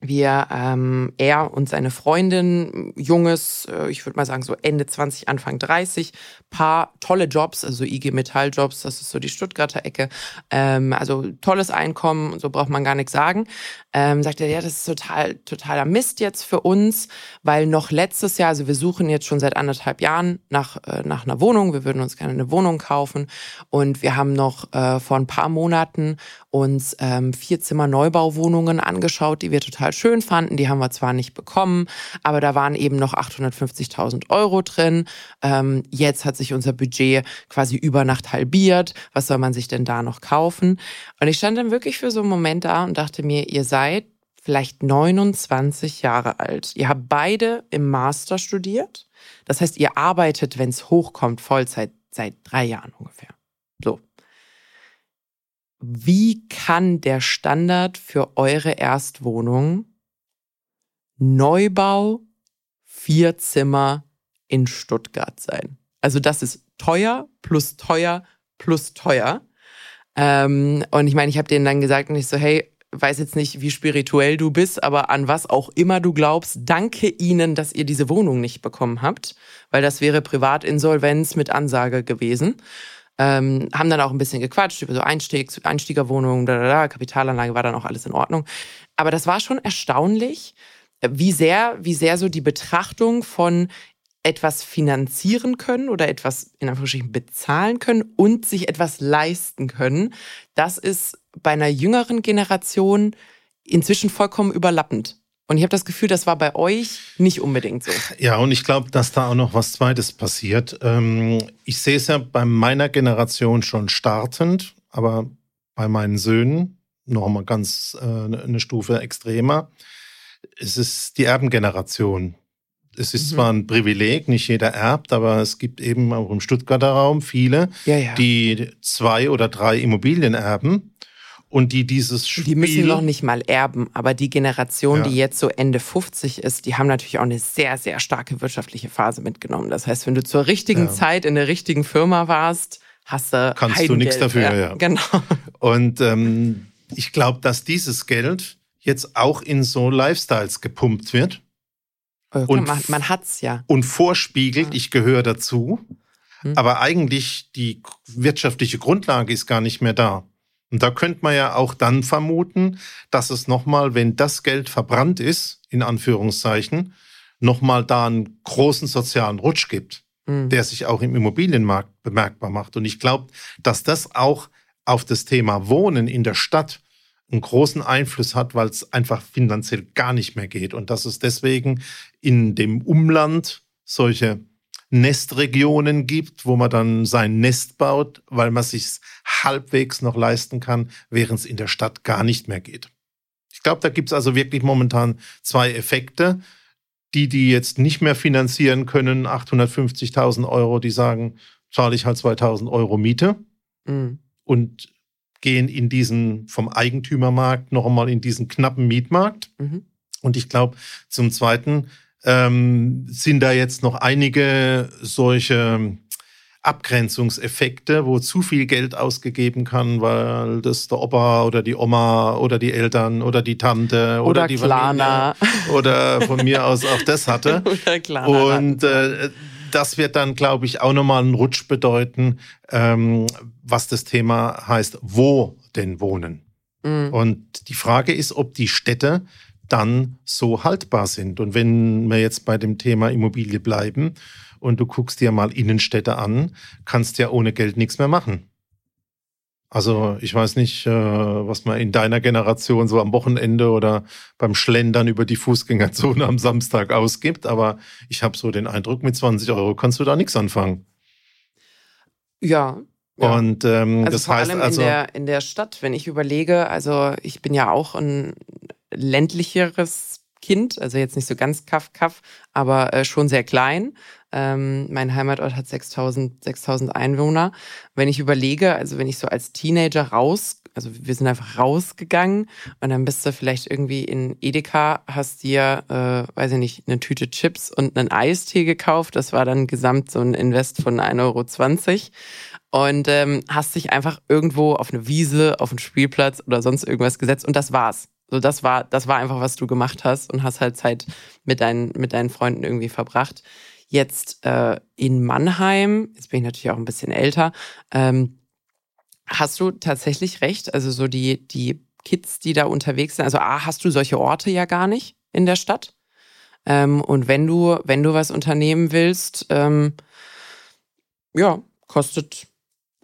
wir, ähm, er und seine Freundin, junges, äh, ich würde mal sagen so Ende 20, Anfang 30, paar tolle Jobs, also IG Metall Jobs, das ist so die Stuttgarter Ecke, ähm, also tolles Einkommen, so braucht man gar nichts sagen. Ähm, sagt er, ja, das ist total, totaler Mist jetzt für uns, weil noch letztes Jahr, also wir suchen jetzt schon seit anderthalb Jahren nach, äh, nach einer Wohnung, wir würden uns gerne eine Wohnung kaufen. Und wir haben noch äh, vor ein paar Monaten uns ähm, vier Zimmer Neubauwohnungen angeschaut, die wir total schön fanden. Die haben wir zwar nicht bekommen, aber da waren eben noch 850.000 Euro drin. Ähm, jetzt hat sich unser Budget quasi über Nacht halbiert. Was soll man sich denn da noch kaufen? Und ich stand dann wirklich für so einen Moment da und dachte mir, ihr seid vielleicht 29 Jahre alt. Ihr habt beide im Master studiert. Das heißt, ihr arbeitet, wenn es hochkommt, Vollzeit seit drei Jahren ungefähr. So wie kann der Standard für eure Erstwohnung Neubau vier Zimmer in Stuttgart sein? Also das ist teuer plus teuer plus teuer. Ähm, und ich meine, ich habe denen dann gesagt und ich so, hey, weiß jetzt nicht, wie spirituell du bist, aber an was auch immer du glaubst, danke ihnen, dass ihr diese Wohnung nicht bekommen habt, weil das wäre Privatinsolvenz mit Ansage gewesen. Ähm, haben dann auch ein bisschen gequatscht über so Einstieg, Einstiegerwohnungen, da, da, da, Kapitalanlage war dann auch alles in Ordnung. Aber das war schon erstaunlich, wie sehr, wie sehr so die Betrachtung von etwas finanzieren können oder etwas in Anführungsstrichen bezahlen können und sich etwas leisten können, das ist bei einer jüngeren Generation inzwischen vollkommen überlappend. Und ich habe das Gefühl, das war bei euch nicht unbedingt so. Ja, und ich glaube, dass da auch noch was Zweites passiert. Ähm, ich sehe es ja bei meiner Generation schon startend, aber bei meinen Söhnen noch mal ganz äh, eine Stufe extremer. Es ist die Erbengeneration. Es ist mhm. zwar ein Privileg, nicht jeder erbt, aber es gibt eben auch im Stuttgarter Raum viele, ja, ja. die zwei oder drei Immobilien erben und die dieses Spiel. Die müssen noch nicht mal erben, aber die Generation, ja. die jetzt so Ende 50 ist, die haben natürlich auch eine sehr, sehr starke wirtschaftliche Phase mitgenommen. Das heißt, wenn du zur richtigen ja. Zeit in der richtigen Firma warst, hast du. Kannst du nichts dafür, ja. ja. Genau. Und ähm, ich glaube, dass dieses Geld jetzt auch in so Lifestyles gepumpt wird. Oh, und man, man hat's ja. Und vorspiegelt, ich gehöre dazu. Hm. Aber eigentlich die wirtschaftliche Grundlage ist gar nicht mehr da. Und da könnte man ja auch dann vermuten, dass es nochmal, wenn das Geld verbrannt ist, in Anführungszeichen, nochmal da einen großen sozialen Rutsch gibt, mhm. der sich auch im Immobilienmarkt bemerkbar macht. Und ich glaube, dass das auch auf das Thema Wohnen in der Stadt einen großen Einfluss hat, weil es einfach finanziell gar nicht mehr geht. Und dass es deswegen in dem Umland solche Nestregionen gibt, wo man dann sein Nest baut, weil man sich halbwegs noch leisten kann, während es in der Stadt gar nicht mehr geht. Ich glaube, da gibt es also wirklich momentan zwei Effekte. Die, die jetzt nicht mehr finanzieren können, 850.000 Euro, die sagen, zahle ich halt 2.000 Euro Miete mhm. und gehen in diesen vom Eigentümermarkt noch einmal in diesen knappen Mietmarkt. Mhm. Und ich glaube, zum Zweiten ähm, sind da jetzt noch einige solche Abgrenzungseffekte, wo zu viel Geld ausgegeben kann, weil das der Opa oder die Oma oder die Eltern oder die Tante oder, oder die Klana. Familie oder von mir aus auch das hatte. Und äh, das wird dann, glaube ich, auch nochmal einen Rutsch bedeuten, ähm, was das Thema heißt, wo denn wohnen. Mhm. Und die Frage ist, ob die Städte dann so haltbar sind. Und wenn wir jetzt bei dem Thema Immobilie bleiben und du guckst dir mal Innenstädte an, kannst ja ohne Geld nichts mehr machen. Also ich weiß nicht, äh, was man in deiner Generation so am Wochenende oder beim Schlendern über die Fußgängerzone am Samstag ausgibt, aber ich habe so den Eindruck, mit 20 Euro kannst du da nichts anfangen. Ja. ja. Und ähm, also das vor heißt allem also in der, in der Stadt, wenn ich überlege, also ich bin ja auch ein ländlicheres Kind, also jetzt nicht so ganz kaff kaff, aber äh, schon sehr klein. Ähm, mein Heimatort hat 6000 6000 Einwohner. Wenn ich überlege, also wenn ich so als Teenager raus, also wir sind einfach rausgegangen und dann bist du vielleicht irgendwie in Edeka, hast dir, äh, weiß ich nicht, eine Tüte Chips und einen Eistee gekauft. Das war dann gesamt so ein Invest von 1,20 Euro und ähm, hast dich einfach irgendwo auf eine Wiese, auf einen Spielplatz oder sonst irgendwas gesetzt und das war's. So, das war, das war einfach, was du gemacht hast und hast halt Zeit mit deinen, mit deinen Freunden irgendwie verbracht. Jetzt äh, in Mannheim, jetzt bin ich natürlich auch ein bisschen älter, ähm, hast du tatsächlich recht. Also so die, die Kids, die da unterwegs sind, also A, hast du solche Orte ja gar nicht in der Stadt. Ähm, und wenn du, wenn du was unternehmen willst, ähm, ja, kostet,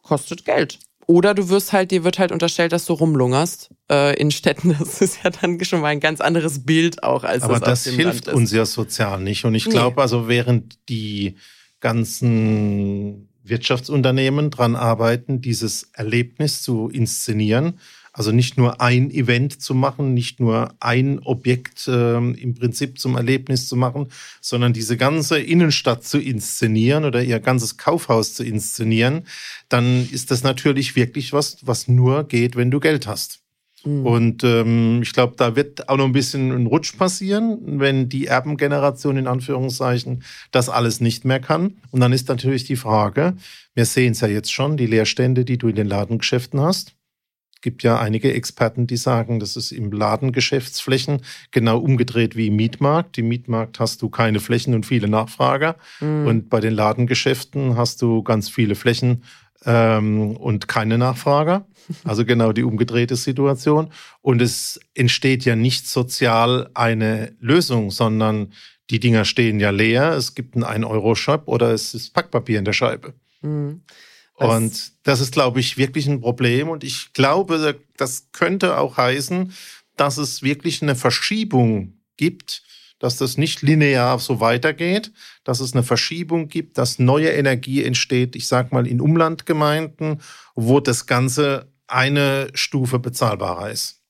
kostet Geld. Oder du wirst halt, dir wird halt unterstellt, dass du rumlungerst äh, in Städten. Das ist ja dann schon mal ein ganz anderes Bild auch als Aber das, das hilft uns ja sozial nicht. Und ich glaube, nee. also während die ganzen Wirtschaftsunternehmen dran arbeiten, dieses Erlebnis zu inszenieren, also nicht nur ein Event zu machen, nicht nur ein Objekt äh, im Prinzip zum Erlebnis zu machen, sondern diese ganze Innenstadt zu inszenieren oder ihr ganzes Kaufhaus zu inszenieren, dann ist das natürlich wirklich was, was nur geht, wenn du Geld hast. Mhm. Und ähm, ich glaube, da wird auch noch ein bisschen ein Rutsch passieren, wenn die Erbengeneration in Anführungszeichen das alles nicht mehr kann. Und dann ist natürlich die Frage, wir sehen es ja jetzt schon, die Leerstände, die du in den Ladengeschäften hast gibt ja einige Experten, die sagen, das ist im Ladengeschäftsflächen genau umgedreht wie im Mietmarkt. Im Mietmarkt hast du keine Flächen und viele Nachfrager. Mhm. Und bei den Ladengeschäften hast du ganz viele Flächen ähm, und keine Nachfrager. Also genau die umgedrehte Situation. Und es entsteht ja nicht sozial eine Lösung, sondern die Dinger stehen ja leer. Es gibt einen 1-Euro-Shop oder es ist Packpapier in der Scheibe. Mhm. Und das ist, glaube ich, wirklich ein Problem. Und ich glaube, das könnte auch heißen, dass es wirklich eine Verschiebung gibt, dass das nicht linear so weitergeht, dass es eine Verschiebung gibt, dass neue Energie entsteht, ich sage mal in Umlandgemeinden, wo das Ganze eine Stufe bezahlbarer ist.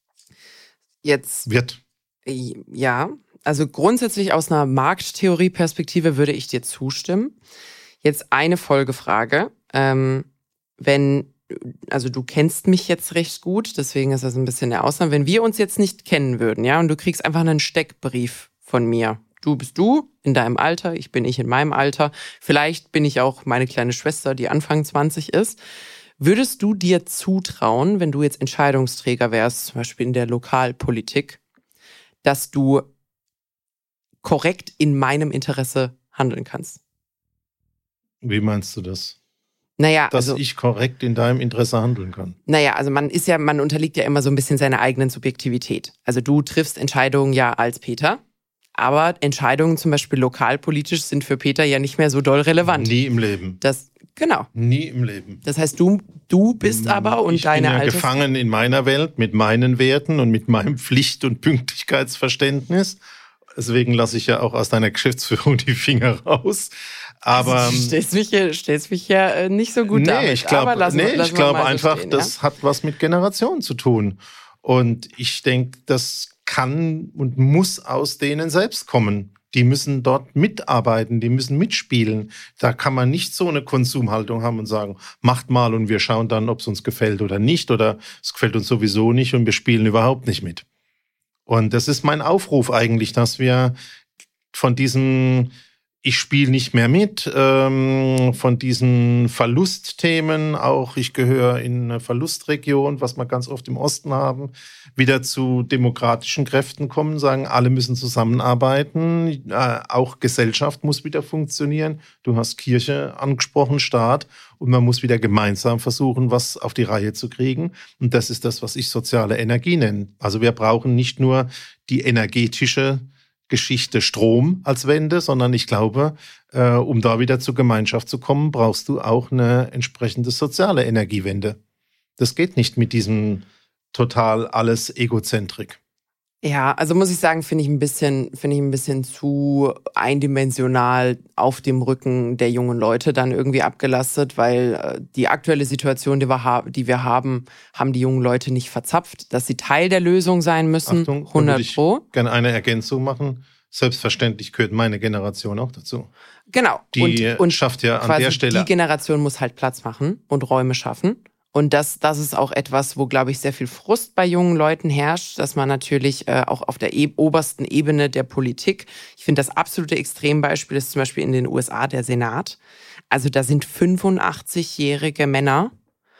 Jetzt wird. Ja, also grundsätzlich aus einer Markttheorie-Perspektive würde ich dir zustimmen. Jetzt eine Folgefrage. Ähm, wenn also du kennst mich jetzt recht gut, deswegen ist das ein bisschen eine Ausnahme. Wenn wir uns jetzt nicht kennen würden, ja, und du kriegst einfach einen Steckbrief von mir. Du bist du in deinem Alter, ich bin ich in meinem Alter. Vielleicht bin ich auch meine kleine Schwester, die Anfang 20 ist. Würdest du dir zutrauen, wenn du jetzt Entscheidungsträger wärst, zum Beispiel in der Lokalpolitik, dass du korrekt in meinem Interesse handeln kannst? Wie meinst du das? Naja, dass also, ich korrekt in deinem Interesse handeln kann. Naja, also man ist ja, man unterliegt ja immer so ein bisschen seiner eigenen Subjektivität. Also du triffst Entscheidungen ja als Peter, aber Entscheidungen zum Beispiel lokalpolitisch sind für Peter ja nicht mehr so doll relevant. Nie im Leben. Das, genau. Nie im Leben. Das heißt, du, du bist aber und ich deine bin ja Alters gefangen in meiner Welt mit meinen Werten und mit meinem Pflicht- und Pünktlichkeitsverständnis. Deswegen lasse ich ja auch aus deiner Geschäftsführung die Finger raus. Aber also, du stellst mich hier, stellst mich ja äh, nicht so gut nee, damit. ich glaube, lassen, nee, lassen ich glaube einfach, stehen, das ja? hat was mit Generation zu tun. Und ich denke, das kann und muss aus denen selbst kommen. Die müssen dort mitarbeiten, die müssen mitspielen. Da kann man nicht so eine Konsumhaltung haben und sagen, macht mal und wir schauen dann, ob es uns gefällt oder nicht oder es gefällt uns sowieso nicht und wir spielen überhaupt nicht mit. Und das ist mein Aufruf eigentlich, dass wir von diesem ich spiele nicht mehr mit ähm, von diesen Verlustthemen, auch ich gehöre in eine Verlustregion, was wir ganz oft im Osten haben, wieder zu demokratischen Kräften kommen, sagen, alle müssen zusammenarbeiten, äh, auch Gesellschaft muss wieder funktionieren. Du hast Kirche angesprochen, Staat, und man muss wieder gemeinsam versuchen, was auf die Reihe zu kriegen. Und das ist das, was ich soziale Energie nenne. Also wir brauchen nicht nur die energetische Geschichte Strom als Wende, sondern ich glaube, äh, um da wieder zur Gemeinschaft zu kommen, brauchst du auch eine entsprechende soziale Energiewende. Das geht nicht mit diesem total alles Egozentrik. Ja, also muss ich sagen, finde ich ein bisschen, finde ich ein bisschen zu eindimensional auf dem Rücken der jungen Leute dann irgendwie abgelastet, weil äh, die aktuelle Situation, die wir, ha die wir haben, haben die jungen Leute nicht verzapft, dass sie Teil der Lösung sein müssen. Achtung, 100 ich Pro. gerne eine Ergänzung machen. Selbstverständlich gehört meine Generation auch dazu. Genau. Die und, und schafft ja an der Stelle die Generation muss halt Platz machen und Räume schaffen. Und das, das ist auch etwas, wo, glaube ich, sehr viel Frust bei jungen Leuten herrscht, dass man natürlich äh, auch auf der e obersten Ebene der Politik, ich finde das absolute Extrembeispiel ist zum Beispiel in den USA der Senat. Also da sind 85-jährige Männer,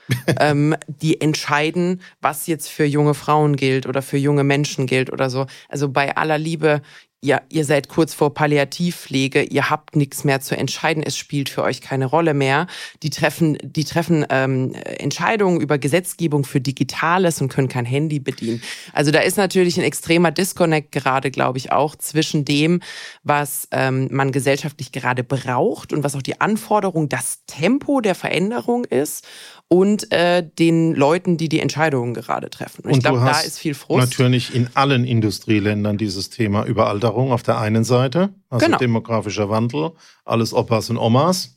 ähm, die entscheiden, was jetzt für junge Frauen gilt oder für junge Menschen gilt oder so. Also bei aller Liebe, ihr, ihr seid kurz vor Palliativpflege, ihr habt nichts mehr zu entscheiden, es spielt für euch keine Rolle mehr. Die treffen, die treffen ähm, Entscheidungen über Gesetzgebung für Digitales und können kein Handy bedienen. Also da ist natürlich ein extremer Disconnect gerade, glaube ich, auch zwischen dem, was ähm, man gesellschaftlich gerade braucht und was auch die Anforderung, das Tempo der Veränderung ist und äh, den Leuten, die die Entscheidungen gerade treffen. Und, ich Und du glaube, da ist viel Frust. Natürlich in allen Industrieländern dieses Thema Überalterung auf der einen Seite, also Genau. demografischer Wandel, alles Opas und Omas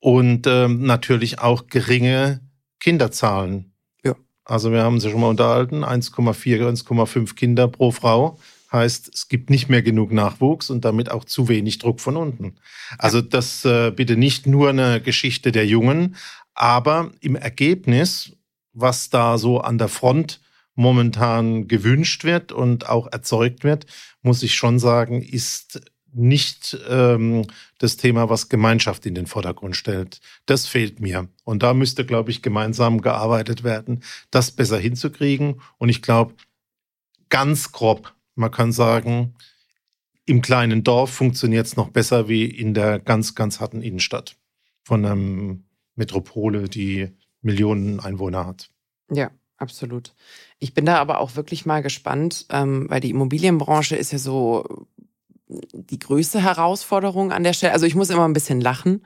und ähm, natürlich auch geringe Kinderzahlen. Ja. Also wir haben sie schon mal unterhalten, 1,4, 1,5 Kinder pro Frau heißt, es gibt nicht mehr genug Nachwuchs und damit auch zu wenig Druck von unten. Also das äh, bitte nicht nur eine Geschichte der Jungen, aber im Ergebnis, was da so an der Front momentan gewünscht wird und auch erzeugt wird, muss ich schon sagen, ist nicht ähm, das Thema, was Gemeinschaft in den Vordergrund stellt. Das fehlt mir. Und da müsste, glaube ich, gemeinsam gearbeitet werden, das besser hinzukriegen. Und ich glaube, ganz grob, man kann sagen, im kleinen Dorf funktioniert es noch besser wie in der ganz, ganz harten Innenstadt von einem Metropole, die Millionen Einwohner hat. Ja, absolut. Ich bin da aber auch wirklich mal gespannt, ähm, weil die Immobilienbranche ist ja so die größte Herausforderung an der Stelle. Also ich muss immer ein bisschen lachen.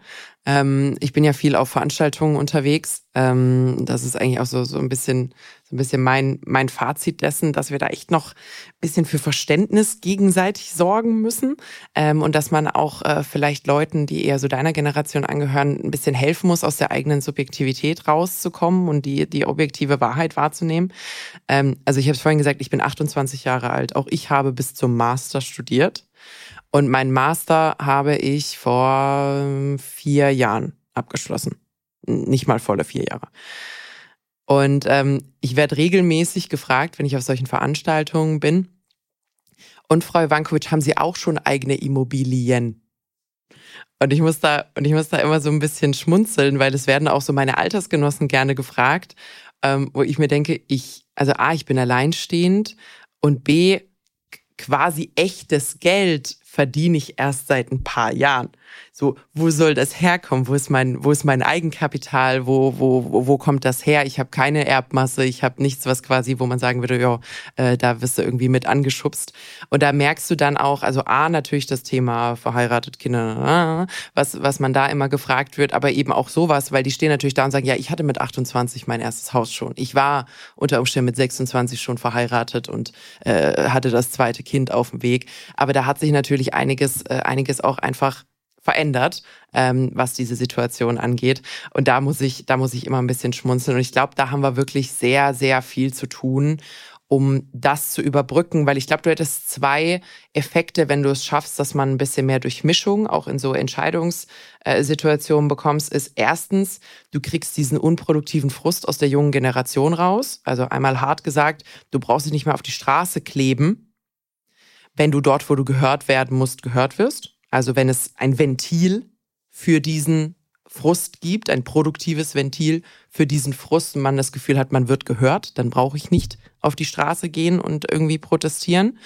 Ähm, ich bin ja viel auf Veranstaltungen unterwegs. Ähm, das ist eigentlich auch so, so ein bisschen, so ein bisschen mein, mein Fazit dessen, dass wir da echt noch ein bisschen für Verständnis gegenseitig sorgen müssen. Ähm, und dass man auch äh, vielleicht Leuten, die eher so deiner Generation angehören, ein bisschen helfen muss, aus der eigenen Subjektivität rauszukommen und die, die objektive Wahrheit wahrzunehmen. Ähm, also ich habe es vorhin gesagt, ich bin 28 Jahre alt. Auch ich habe bis zum Master studiert. Und mein Master habe ich vor vier Jahren abgeschlossen. Nicht mal volle vier Jahre. Und ähm, ich werde regelmäßig gefragt, wenn ich auf solchen Veranstaltungen bin. Und Frau Ivankovic, haben Sie auch schon eigene Immobilien? Und ich muss da, und ich muss da immer so ein bisschen schmunzeln, weil es werden auch so meine Altersgenossen gerne gefragt, ähm, wo ich mir denke, ich, also A, ich bin alleinstehend und B, quasi echtes Geld verdiene ich erst seit ein paar Jahren. So, wo soll das herkommen? Wo ist mein, wo ist mein Eigenkapital? Wo, wo, wo, wo kommt das her? Ich habe keine Erbmasse, ich habe nichts, was quasi, wo man sagen würde, ja, äh, da wirst du irgendwie mit angeschubst. Und da merkst du dann auch, also A, natürlich das Thema verheiratet, Kinder, was, was man da immer gefragt wird, aber eben auch sowas, weil die stehen natürlich da und sagen, ja, ich hatte mit 28 mein erstes Haus schon. Ich war unter Umständen mit 26 schon verheiratet und äh, hatte das zweite Kind auf dem Weg. Aber da hat sich natürlich einiges, äh, einiges auch einfach verändert, ähm, was diese Situation angeht. Und da muss ich, da muss ich immer ein bisschen schmunzeln. Und ich glaube, da haben wir wirklich sehr, sehr viel zu tun, um das zu überbrücken, weil ich glaube, du hättest zwei Effekte, wenn du es schaffst, dass man ein bisschen mehr Durchmischung auch in so Entscheidungssituationen bekommst, ist erstens, du kriegst diesen unproduktiven Frust aus der jungen Generation raus. Also einmal hart gesagt, du brauchst dich nicht mehr auf die Straße kleben, wenn du dort, wo du gehört werden musst, gehört wirst. Also wenn es ein Ventil für diesen Frust gibt, ein produktives Ventil für diesen Frust und man das Gefühl hat, man wird gehört, dann brauche ich nicht auf die Straße gehen und irgendwie protestieren.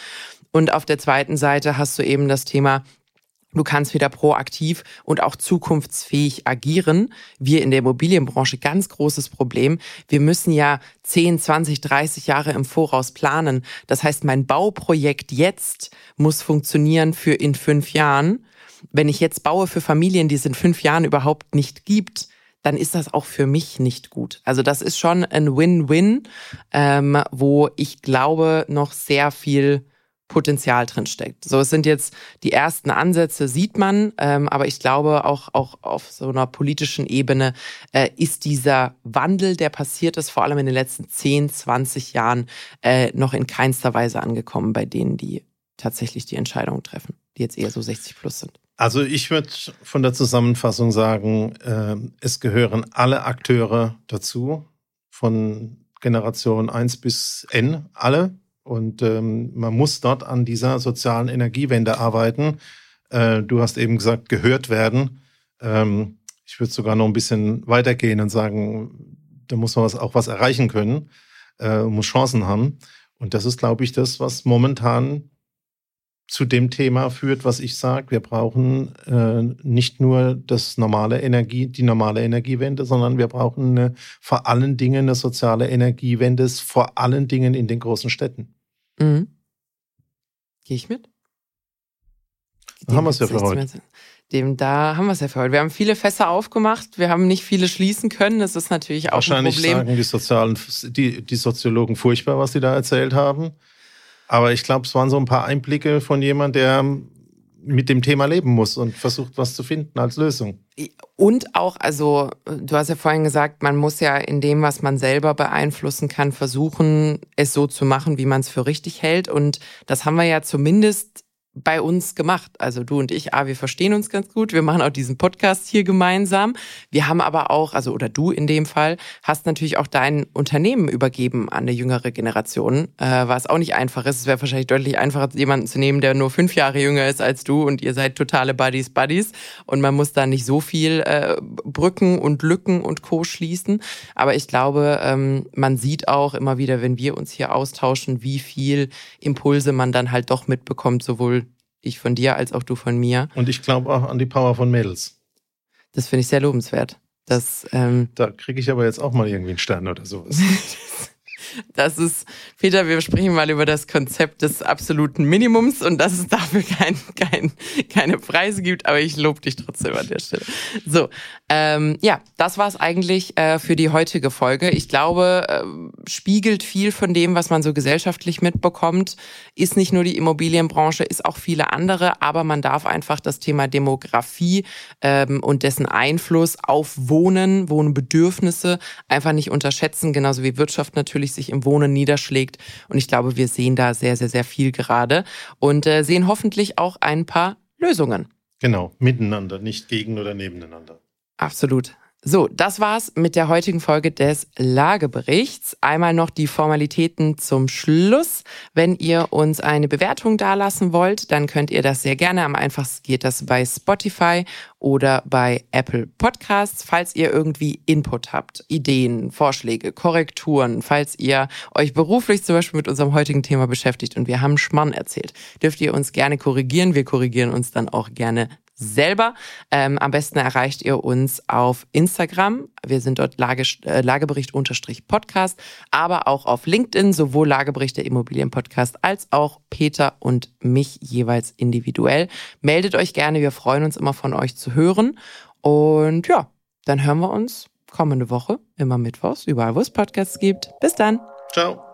Und auf der zweiten Seite hast du eben das Thema, Du kannst wieder proaktiv und auch zukunftsfähig agieren. Wir in der Immobilienbranche, ganz großes Problem. Wir müssen ja 10, 20, 30 Jahre im Voraus planen. Das heißt, mein Bauprojekt jetzt muss funktionieren für in fünf Jahren. Wenn ich jetzt baue für Familien, die es in fünf Jahren überhaupt nicht gibt, dann ist das auch für mich nicht gut. Also das ist schon ein Win-Win, ähm, wo ich glaube, noch sehr viel Potenzial drin steckt. So, es sind jetzt die ersten Ansätze, sieht man, ähm, aber ich glaube auch auch auf so einer politischen Ebene äh, ist dieser Wandel, der passiert ist, vor allem in den letzten 10, 20 Jahren, äh, noch in keinster Weise angekommen bei denen, die tatsächlich die Entscheidungen treffen, die jetzt eher so 60 plus sind. Also ich würde von der Zusammenfassung sagen, äh, es gehören alle Akteure dazu, von Generation 1 bis N, alle und ähm, man muss dort an dieser sozialen Energiewende arbeiten. Äh, du hast eben gesagt, gehört werden. Ähm, ich würde sogar noch ein bisschen weitergehen und sagen, da muss man was, auch was erreichen können, äh, muss Chancen haben. Und das ist, glaube ich, das, was momentan zu dem Thema führt, was ich sage. Wir brauchen äh, nicht nur das normale Energie, die normale Energiewende, sondern wir brauchen eine, vor allen Dingen eine soziale Energiewende, vor allen Dingen in den großen Städten. Mhm. Gehe ich mit? Dem haben wir es ja für heute. Dem, da haben wir es ja für heute. Wir haben viele Fässer aufgemacht, wir haben nicht viele schließen können. Das ist natürlich auch Wahrscheinlich ein Problem. sagen die, Sozialen, die, die Soziologen furchtbar, was sie da erzählt haben. Aber ich glaube, es waren so ein paar Einblicke von jemand, der mit dem Thema leben muss und versucht, was zu finden als Lösung. Und auch, also du hast ja vorhin gesagt, man muss ja in dem, was man selber beeinflussen kann, versuchen, es so zu machen, wie man es für richtig hält. Und das haben wir ja zumindest bei uns gemacht. Also du und ich, ah, wir verstehen uns ganz gut. Wir machen auch diesen Podcast hier gemeinsam. Wir haben aber auch, also oder du in dem Fall, hast natürlich auch dein Unternehmen übergeben an eine jüngere Generation, äh, was auch nicht einfach ist. Es wäre wahrscheinlich deutlich einfacher, jemanden zu nehmen, der nur fünf Jahre jünger ist als du und ihr seid totale Buddies, Buddies. Und man muss da nicht so viel äh, Brücken und Lücken und Co. schließen. Aber ich glaube, ähm, man sieht auch immer wieder, wenn wir uns hier austauschen, wie viel Impulse man dann halt doch mitbekommt, sowohl ich von dir als auch du von mir. Und ich glaube auch an die Power von Mädels. Das finde ich sehr lobenswert. Das, ähm, da kriege ich aber jetzt auch mal irgendwie einen Stern oder sowas. Das ist, Peter, wir sprechen mal über das Konzept des absoluten Minimums und dass es dafür kein, kein, keine Preise gibt, aber ich lobe dich trotzdem an der Stelle. So, ähm, ja, das war es eigentlich äh, für die heutige Folge. Ich glaube, äh, spiegelt viel von dem, was man so gesellschaftlich mitbekommt. Ist nicht nur die Immobilienbranche, ist auch viele andere, aber man darf einfach das Thema Demografie ähm, und dessen Einfluss auf Wohnen, Wohnbedürfnisse einfach nicht unterschätzen, genauso wie Wirtschaft natürlich sich im Wohnen niederschlägt. Und ich glaube, wir sehen da sehr, sehr, sehr viel gerade und äh, sehen hoffentlich auch ein paar Lösungen. Genau, miteinander, nicht gegen oder nebeneinander. Absolut. So, das war's mit der heutigen Folge des Lageberichts. Einmal noch die Formalitäten zum Schluss. Wenn ihr uns eine Bewertung dalassen wollt, dann könnt ihr das sehr gerne. Am einfachsten geht das bei Spotify oder bei Apple Podcasts. Falls ihr irgendwie Input habt, Ideen, Vorschläge, Korrekturen, falls ihr euch beruflich zum Beispiel mit unserem heutigen Thema beschäftigt und wir haben Schmarrn erzählt, dürft ihr uns gerne korrigieren. Wir korrigieren uns dann auch gerne selber. Ähm, am besten erreicht ihr uns auf Instagram. Wir sind dort Lage, äh, Lagebericht-Podcast, aber auch auf LinkedIn, sowohl Lagebericht der Immobilienpodcast als auch Peter und mich jeweils individuell. Meldet euch gerne, wir freuen uns immer von euch zu hören. Und ja, dann hören wir uns kommende Woche, immer mittwochs, überall wo es Podcasts gibt. Bis dann. Ciao.